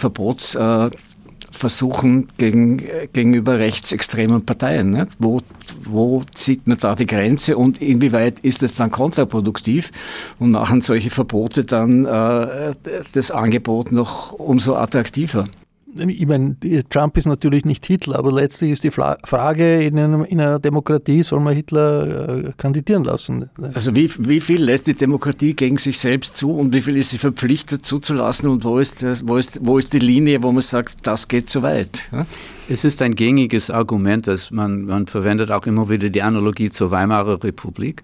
Verbotsversuchen gegen, gegenüber rechtsextremen Parteien. Ne? Wo, wo zieht man da die Grenze und inwieweit ist es dann kontraproduktiv und machen solche Verbote dann äh, das Angebot noch umso attraktiver? Ich meine, Trump ist natürlich nicht Hitler, aber letztlich ist die Frage, in, einem, in einer Demokratie soll man Hitler äh, kandidieren lassen. Also wie, wie viel lässt die Demokratie gegen sich selbst zu und wie viel ist sie verpflichtet zuzulassen und wo ist, wo ist, wo ist die Linie, wo man sagt, das geht zu weit? Ja? Es ist ein gängiges Argument, dass man, man verwendet auch immer wieder die Analogie zur Weimarer Republik,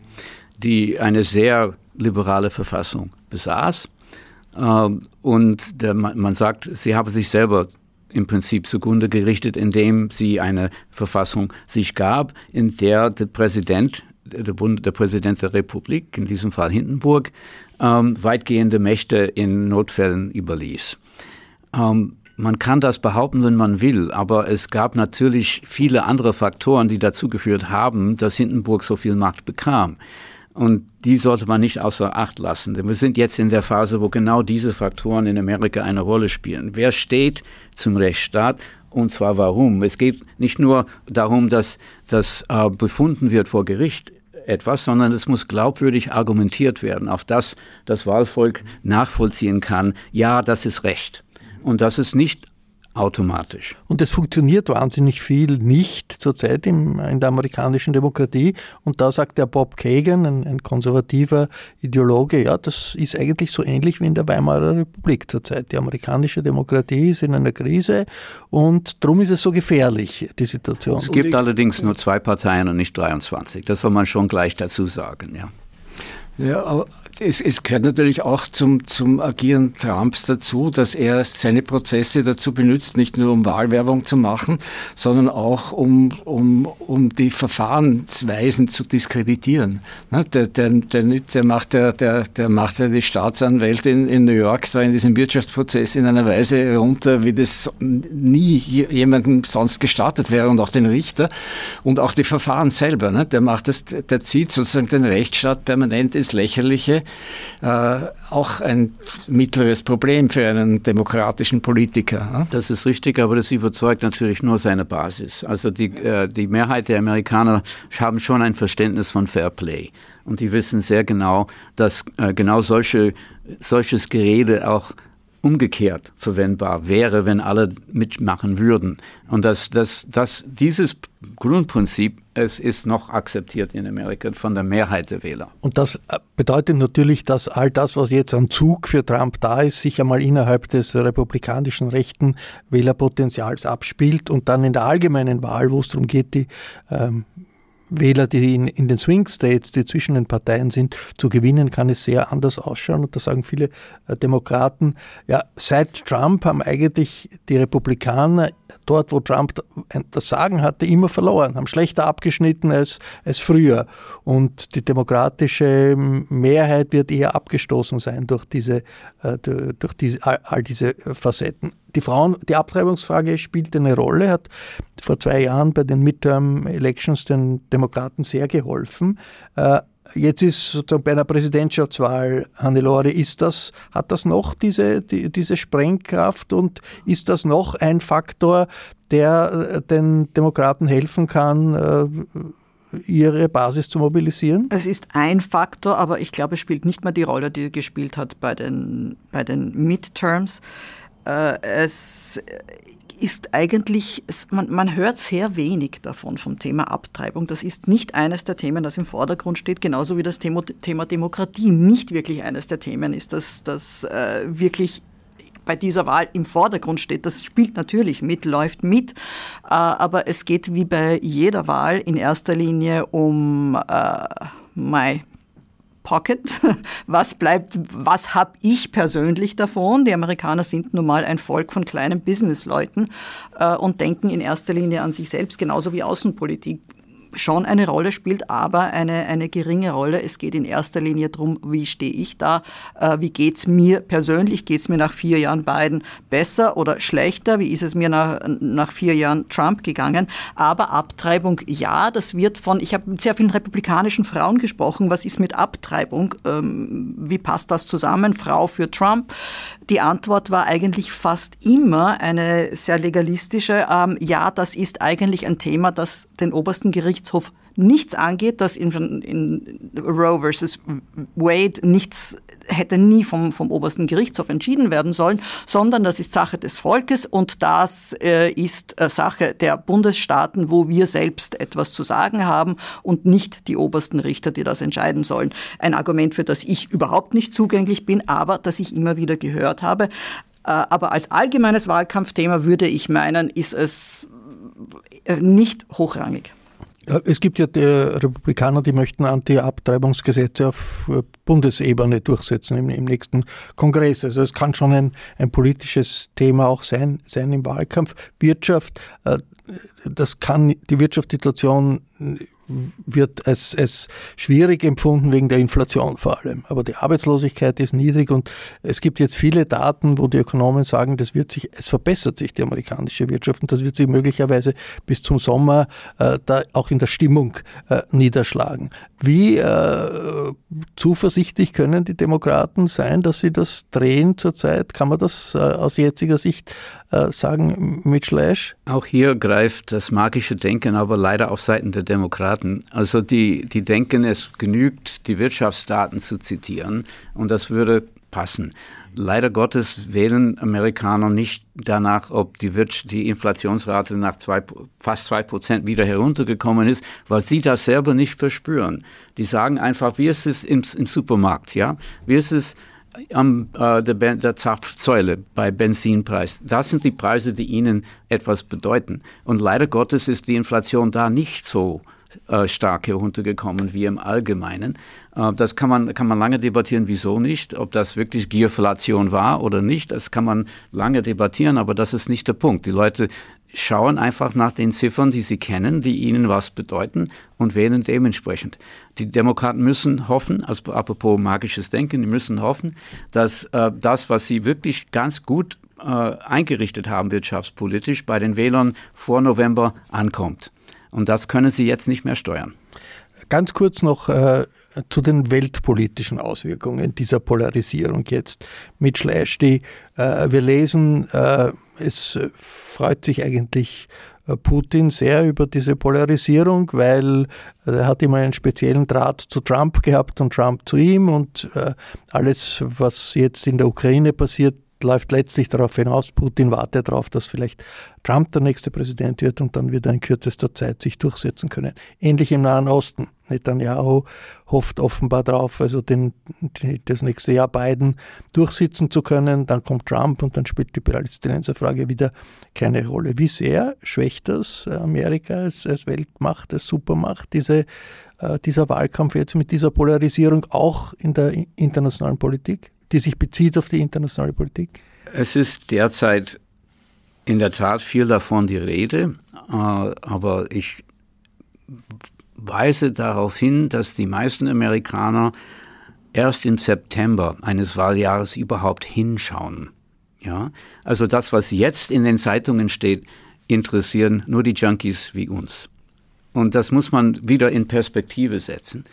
die eine sehr liberale Verfassung besaß. Ähm, und der, man sagt, sie habe sich selber im Prinzip zugrunde gerichtet, indem sie eine Verfassung sich gab, in der der Präsident, der, Bund, der Präsident der Republik, in diesem Fall Hindenburg, ähm, weitgehende Mächte in Notfällen überließ. Ähm, man kann das behaupten, wenn man will, aber es gab natürlich viele andere Faktoren, die dazu geführt haben, dass Hindenburg so viel Macht bekam. Und die sollte man nicht außer Acht lassen. Denn wir sind jetzt in der Phase, wo genau diese Faktoren in Amerika eine Rolle spielen. Wer steht zum Rechtsstaat? Und zwar warum? Es geht nicht nur darum, dass das äh, befunden wird vor Gericht etwas, sondern es muss glaubwürdig argumentiert werden, auf das das Wahlvolk nachvollziehen kann, ja, das ist Recht. Und dass es nicht automatisch. Und es funktioniert wahnsinnig viel nicht zurzeit im, in der amerikanischen Demokratie. Und da sagt der Bob Kagan, ein, ein, konservativer Ideologe, ja, das ist eigentlich so ähnlich wie in der Weimarer Republik zurzeit. Die amerikanische Demokratie ist in einer Krise und darum ist es so gefährlich, die Situation. Es gibt allerdings nur zwei Parteien und nicht 23. Das soll man schon gleich dazu sagen, ja. Ja, aber es, es, gehört natürlich auch zum, zum Agieren Trumps dazu, dass er seine Prozesse dazu benutzt, nicht nur um Wahlwerbung zu machen, sondern auch um, um, um die Verfahrensweisen zu diskreditieren. Der, der, der, der, macht ja, der, der macht ja die Staatsanwältin in New York da in diesem Wirtschaftsprozess in einer Weise runter, wie das nie jemandem sonst gestartet wäre und auch den Richter und auch die Verfahren selber. Ne, der macht das, der zieht sozusagen den Rechtsstaat permanent ins Lächerliche auch ein mittleres Problem für einen demokratischen Politiker. Ne? Das ist richtig, aber das überzeugt natürlich nur seine Basis. Also die, äh, die Mehrheit der Amerikaner haben schon ein Verständnis von Fair Play. Und die wissen sehr genau, dass äh, genau solche, solches Gerede auch umgekehrt verwendbar wäre, wenn alle mitmachen würden. Und dass, dass, dass dieses Grundprinzip, es ist noch akzeptiert in Amerika von der Mehrheit der Wähler. Und das äh, bedeutet natürlich, dass all das, was jetzt an Zug für Trump da ist, sich einmal innerhalb des republikanischen rechten Wählerpotenzials abspielt und dann in der allgemeinen Wahl, wo es darum geht, die ähm, Wähler, die in, in den Swing States, die zwischen den Parteien sind, zu gewinnen, kann es sehr anders ausschauen. Und da sagen viele äh, Demokraten, ja, seit Trump haben eigentlich die Republikaner dort, wo Trump das Sagen hatte, immer verloren, haben schlechter abgeschnitten als, als früher. Und die demokratische Mehrheit wird eher abgestoßen sein durch diese, äh, durch diese, all, diese Facetten die Frauen, die Abtreibungsfrage spielt eine Rolle, hat vor zwei Jahren bei den Midterm Elections den Demokraten sehr geholfen. Jetzt ist sozusagen bei einer Präsidentschaftswahl, Hannelore, ist das, hat das noch diese, die, diese Sprengkraft und ist das noch ein Faktor, der äh, den Demokraten helfen kann, äh, ihre Basis zu mobilisieren? Es ist ein Faktor, aber ich glaube, es spielt nicht mehr die Rolle, die er gespielt hat bei den, bei den Midterms. Äh, es ist eigentlich, man, man hört sehr wenig davon vom Thema Abtreibung. Das ist nicht eines der Themen, das im Vordergrund steht, genauso wie das Thema, Thema Demokratie nicht wirklich eines der Themen ist, das, das äh, wirklich bei dieser Wahl im Vordergrund steht. Das spielt natürlich mit, läuft mit, äh, aber es geht wie bei jeder Wahl in erster Linie um äh, my Pocket. *laughs* Was bleibt, was habe ich persönlich davon? Die Amerikaner sind nun mal ein Volk von kleinen Businessleuten äh, und denken in erster Linie an sich selbst, genauso wie Außenpolitik schon eine Rolle spielt, aber eine, eine geringe Rolle. Es geht in erster Linie darum, wie stehe ich da, äh, wie geht's mir persönlich, geht's mir nach vier Jahren Biden besser oder schlechter, wie ist es mir nach, nach vier Jahren Trump gegangen. Aber Abtreibung, ja, das wird von, ich habe mit sehr vielen republikanischen Frauen gesprochen, was ist mit Abtreibung, ähm, wie passt das zusammen, Frau für Trump. Die Antwort war eigentlich fast immer eine sehr legalistische, ähm, ja, das ist eigentlich ein Thema, das den obersten Gerichtshof nichts angeht, dass in, in Roe versus Wade nichts hätte nie vom, vom obersten Gerichtshof entschieden werden sollen, sondern das ist Sache des Volkes und das äh, ist äh, Sache der Bundesstaaten, wo wir selbst etwas zu sagen haben und nicht die obersten Richter, die das entscheiden sollen. Ein Argument, für das ich überhaupt nicht zugänglich bin, aber das ich immer wieder gehört habe. Äh, aber als allgemeines Wahlkampfthema würde ich meinen, ist es äh, nicht hochrangig. Es gibt ja die Republikaner, die möchten Anti-Abtreibungsgesetze auf äh, Bundesebene durchsetzen im, im, nächsten Kongress. Also es kann schon ein, ein politisches Thema auch sein, sein im Wahlkampf. Wirtschaft, äh, das kann die Wirtschaftssituation wird als, als schwierig empfunden wegen der Inflation vor allem. Aber die Arbeitslosigkeit ist niedrig und es gibt jetzt viele Daten, wo die Ökonomen sagen, das wird sich, es verbessert sich die amerikanische Wirtschaft und das wird sich möglicherweise bis zum Sommer äh, da auch in der Stimmung äh, niederschlagen. Wie äh, zuversichtlich können die Demokraten sein, dass sie das drehen zurzeit? Kann man das äh, aus jetziger Sicht äh, sagen, Mitchell Ash? Auch hier greift das magische Denken aber leider auf Seiten der Demokraten. Also die, die denken, es genügt, die Wirtschaftsdaten zu zitieren und das würde passen. Leider Gottes wählen Amerikaner nicht danach, ob die, Wirtschaft, die Inflationsrate nach zwei, fast zwei Prozent wieder heruntergekommen ist, weil sie das selber nicht verspüren. Die sagen einfach, wie ist es im, im Supermarkt, ja? Wie ist es am äh, der, der Zapfsäule bei Benzinpreis. Das sind die Preise, die ihnen etwas bedeuten. Und leider Gottes ist die Inflation da nicht so äh, stark heruntergekommen wie im Allgemeinen. Äh, das kann man, kann man lange debattieren, wieso nicht, ob das wirklich Gierflation war oder nicht. Das kann man lange debattieren, aber das ist nicht der Punkt. Die Leute schauen einfach nach den Ziffern, die sie kennen, die ihnen was bedeuten und wählen dementsprechend. Die Demokraten müssen hoffen, also apropos magisches Denken, die müssen hoffen, dass äh, das, was sie wirklich ganz gut äh, eingerichtet haben wirtschaftspolitisch, bei den Wählern vor November ankommt. Und das können sie jetzt nicht mehr steuern. Ganz kurz noch äh, zu den weltpolitischen Auswirkungen dieser Polarisierung jetzt mit Schlash. Die, äh, wir lesen, äh, es freut sich eigentlich äh, Putin sehr über diese Polarisierung, weil er hat immer einen speziellen Draht zu Trump gehabt und Trump zu ihm und äh, alles, was jetzt in der Ukraine passiert, läuft letztlich darauf hinaus, Putin wartet darauf, dass vielleicht Trump der nächste Präsident wird und dann wird er in kürzester Zeit sich durchsetzen können. Ähnlich im Nahen Osten. Netanyahu hofft offenbar darauf, also den, das nächste Jahr Biden durchsitzen zu können. Dann kommt Trump und dann spielt die Palästinenserfrage wieder keine Rolle. Wie sehr schwächt das Amerika als, als Weltmacht, als Supermacht, diese, äh, dieser Wahlkampf jetzt mit dieser Polarisierung auch in der internationalen Politik? die sich bezieht auf die internationale Politik? Es ist derzeit in der Tat viel davon die Rede, äh, aber ich weise darauf hin, dass die meisten Amerikaner erst im September eines Wahljahres überhaupt hinschauen. Ja, also das, was jetzt in den Zeitungen steht, interessieren nur die Junkies wie uns. Und das muss man wieder in Perspektive setzen.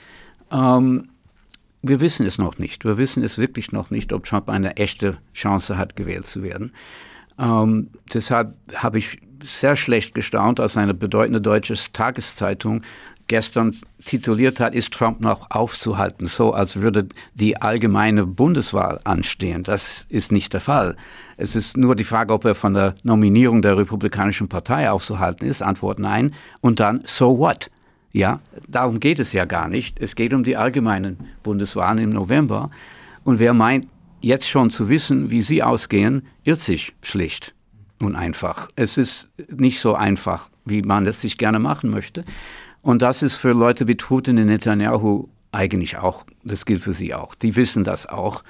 Ähm, wir wissen es noch nicht. Wir wissen es wirklich noch nicht, ob Trump eine echte Chance hat, gewählt zu werden. Ähm, deshalb habe ich sehr schlecht gestaunt, als eine bedeutende deutsche Tageszeitung gestern tituliert hat, ist Trump noch aufzuhalten, so als würde die allgemeine Bundeswahl anstehen. Das ist nicht der Fall. Es ist nur die Frage, ob er von der Nominierung der Republikanischen Partei aufzuhalten ist. Antwort nein. Und dann, so what? Ja, darum geht es ja gar nicht. Es geht um die allgemeinen Bundeswahlen im November. Und wer meint, jetzt schon zu wissen, wie sie ausgehen, irrt sich schlicht und einfach. Es ist nicht so einfach, wie man es sich gerne machen möchte. Und das ist für Leute wie Putin und Netanyahu eigentlich auch, das gilt für sie auch. Die wissen das auch.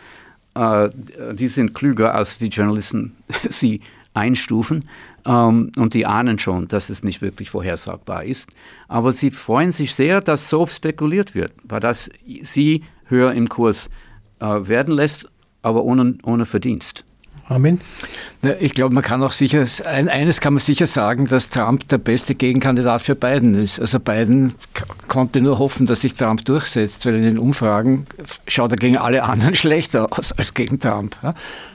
Äh, die sind klüger, als die Journalisten *laughs* sie einstufen. Ähm, und die ahnen schon, dass es nicht wirklich vorhersagbar ist. Aber sie freuen sich sehr, dass so spekuliert wird, weil das sie höher im Kurs äh, werden lässt, aber ohne, ohne Verdienst. Amen. Ich glaube, man kann auch sicher, eines kann man sicher sagen, dass Trump der beste Gegenkandidat für Biden ist. Also Biden konnte nur hoffen, dass sich Trump durchsetzt, weil in den Umfragen schaut er gegen alle anderen *laughs* schlechter aus als gegen Trump.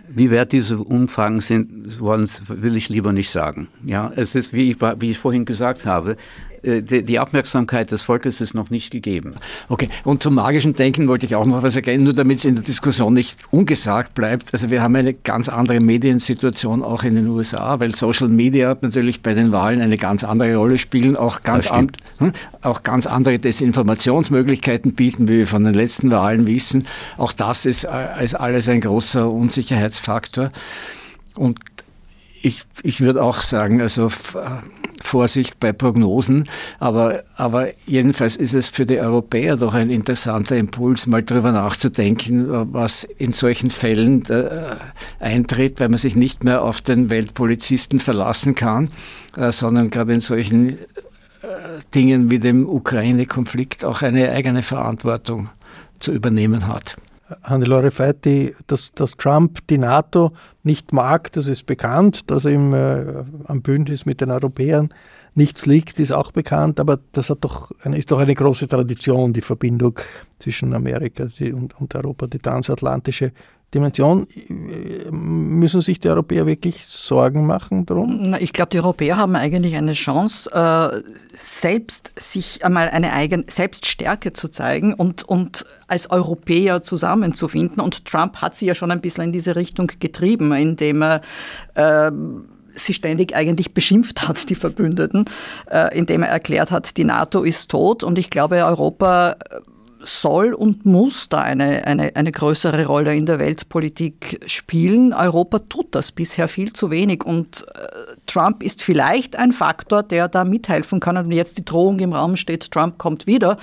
Wie wert diese Umfragen sind, will ich lieber nicht sagen. Ja, es ist, wie ich, wie ich vorhin gesagt habe, äh, die, Aufmerksamkeit des Volkes ist noch nicht gegeben. Okay, und zum magischen Denken wollte ich auch noch was ergänzen, nur damit es in der Diskussion nicht ungesagt bleibt. Also wir haben eine ganz andere Mediensituation auch in den USA, weil Social Media natürlich bei den Wahlen eine ganz andere Rolle spielen, auch ganz, an, hm, auch ganz andere Desinformationsmöglichkeiten bieten, wie wir von den letzten Wahlen wissen. Auch das ist, äh, ist alles ein großer Unsicherheitsfaktor. Und ich, ich würde auch sagen, also Vorsicht bei Prognosen, aber, aber jedenfalls ist es für die Europäer doch ein interessanter Impuls, mal darüber nachzudenken, was in solchen Fällen äh, eintritt, weil man sich nicht mehr auf den Weltpolizisten verlassen kann, äh, sondern gerade in solchen äh, Dingen wie dem Ukraine-Konflikt auch eine eigene Verantwortung zu übernehmen hat. Hannelore Veit, dass, dass Trump die NATO nicht mag, das ist bekannt, dass ihm äh, am Bündnis mit den Europäern nichts liegt, ist auch bekannt, aber das hat doch eine, ist doch eine große Tradition, die Verbindung zwischen Amerika und, und Europa, die transatlantische Dimension. Müssen sich die Europäer wirklich Sorgen machen darum? Ich glaube, die Europäer haben eigentlich eine Chance, äh, selbst sich einmal eine eigene Selbststärke zu zeigen und, und als Europäer zusammenzufinden. Und Trump hat sie ja schon ein bisschen in diese Richtung getrieben, indem er äh, sie ständig eigentlich beschimpft hat, die Verbündeten, äh, indem er erklärt hat, die NATO ist tot. Und ich glaube, Europa soll und muss da eine, eine, eine größere Rolle in der Weltpolitik spielen. Europa tut das bisher viel zu wenig und äh, Trump ist vielleicht ein Faktor, der da mithelfen kann. Und jetzt die Drohung im Raum steht, Trump kommt wieder,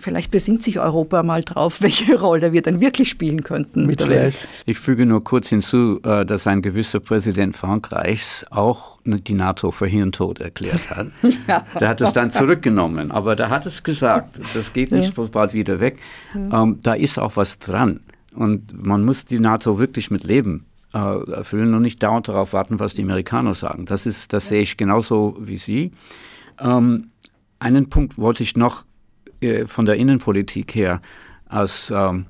Vielleicht besinnt sich Europa mal drauf, *laughs* welche Rolle wir denn wirklich spielen könnten. Mit der Welt. Ich füge nur kurz hinzu, äh, dass ein gewisser Präsident Frankreichs auch die NATO für Hirntod erklärt hat. *laughs* ja. Der hat es dann zurückgenommen, aber der hat es gesagt, das geht nicht ja. bald wieder weg. Ja. Ähm, da ist auch was dran und man muss die NATO wirklich mit Leben äh, erfüllen und nicht dauernd darauf warten, was die Amerikaner sagen. Das ist, das sehe ich genauso wie Sie. Ähm, einen Punkt wollte ich noch von der Innenpolitik her als ähm,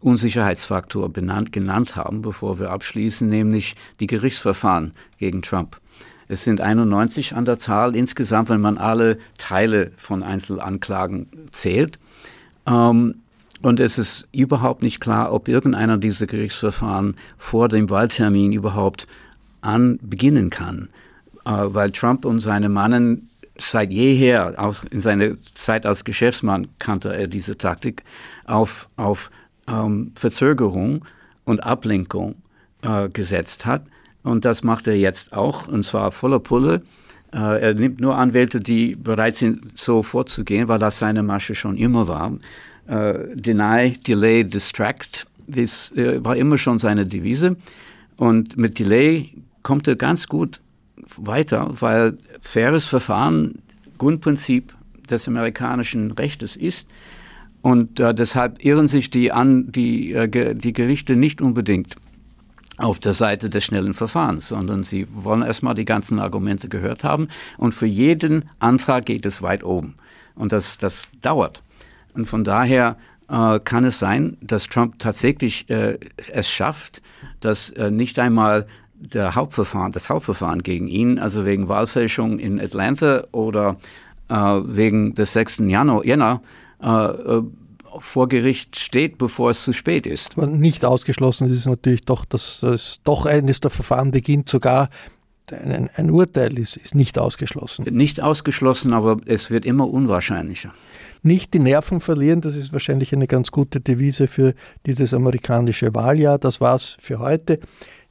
Unsicherheitsfaktor benannt, genannt haben, bevor wir abschließen, nämlich die Gerichtsverfahren gegen Trump. Es sind 91 an der Zahl insgesamt, wenn man alle Teile von Einzelanklagen zählt. Ähm, und es ist überhaupt nicht klar, ob irgendeiner dieser Gerichtsverfahren vor dem Wahltermin überhaupt an beginnen kann, äh, weil Trump und seine Mannen seit jeher, auch in seiner Zeit als Geschäftsmann kannte er diese Taktik, auf, auf ähm, Verzögerung und Ablenkung äh, gesetzt hat. Und das macht er jetzt auch, und zwar voller Pulle. Äh, er nimmt nur Anwälte, die bereit sind, so vorzugehen, weil das seine Masche schon immer war. Äh, deny, delay, distract äh, war immer schon seine Devise. Und mit Delay kommt er ganz gut weiter, weil faires Verfahren Grundprinzip des amerikanischen Rechtes ist. Und äh, deshalb irren sich die, an, die, äh, die Gerichte nicht unbedingt auf der Seite des schnellen Verfahrens, sondern sie wollen erstmal die ganzen Argumente gehört haben. Und für jeden Antrag geht es weit oben. Und das, das dauert. Und von daher äh, kann es sein, dass Trump tatsächlich äh, es schafft, dass äh, nicht einmal der Hauptverfahren, das Hauptverfahren gegen ihn, also wegen Wahlfälschung in Atlanta oder äh, wegen des 6. Januar, Jänner, äh, äh, vor Gericht steht, bevor es zu spät ist. Nicht ausgeschlossen ist natürlich doch, dass es doch eines der Verfahren beginnt, sogar ein, ein Urteil ist, ist nicht ausgeschlossen. Nicht ausgeschlossen, aber es wird immer unwahrscheinlicher. Nicht die Nerven verlieren, das ist wahrscheinlich eine ganz gute Devise für dieses amerikanische Wahljahr. Das war's für heute.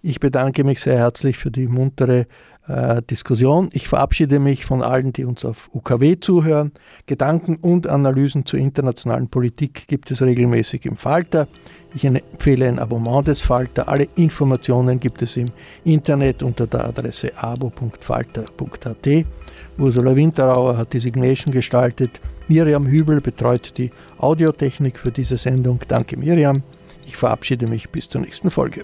Ich bedanke mich sehr herzlich für die muntere äh, Diskussion. Ich verabschiede mich von allen, die uns auf UKW zuhören. Gedanken und Analysen zur internationalen Politik gibt es regelmäßig im Falter. Ich empfehle ein Abonnement des Falter. Alle Informationen gibt es im Internet unter der Adresse abo.falter.at. Ursula Winterauer hat die Signation gestaltet. Miriam Hübel betreut die Audiotechnik für diese Sendung. Danke Miriam. Ich verabschiede mich bis zur nächsten Folge.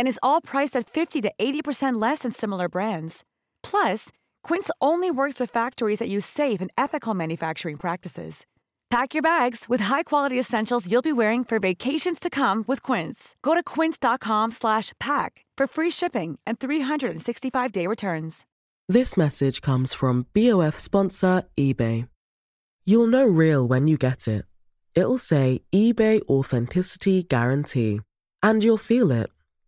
and is all priced at 50 to 80% less than similar brands. Plus, Quince only works with factories that use safe and ethical manufacturing practices. Pack your bags with high-quality essentials you'll be wearing for vacations to come with Quince. Go to quince.com/pack for free shipping and 365-day returns. This message comes from BOF sponsor eBay. You'll know real when you get it. It'll say eBay authenticity guarantee and you'll feel it.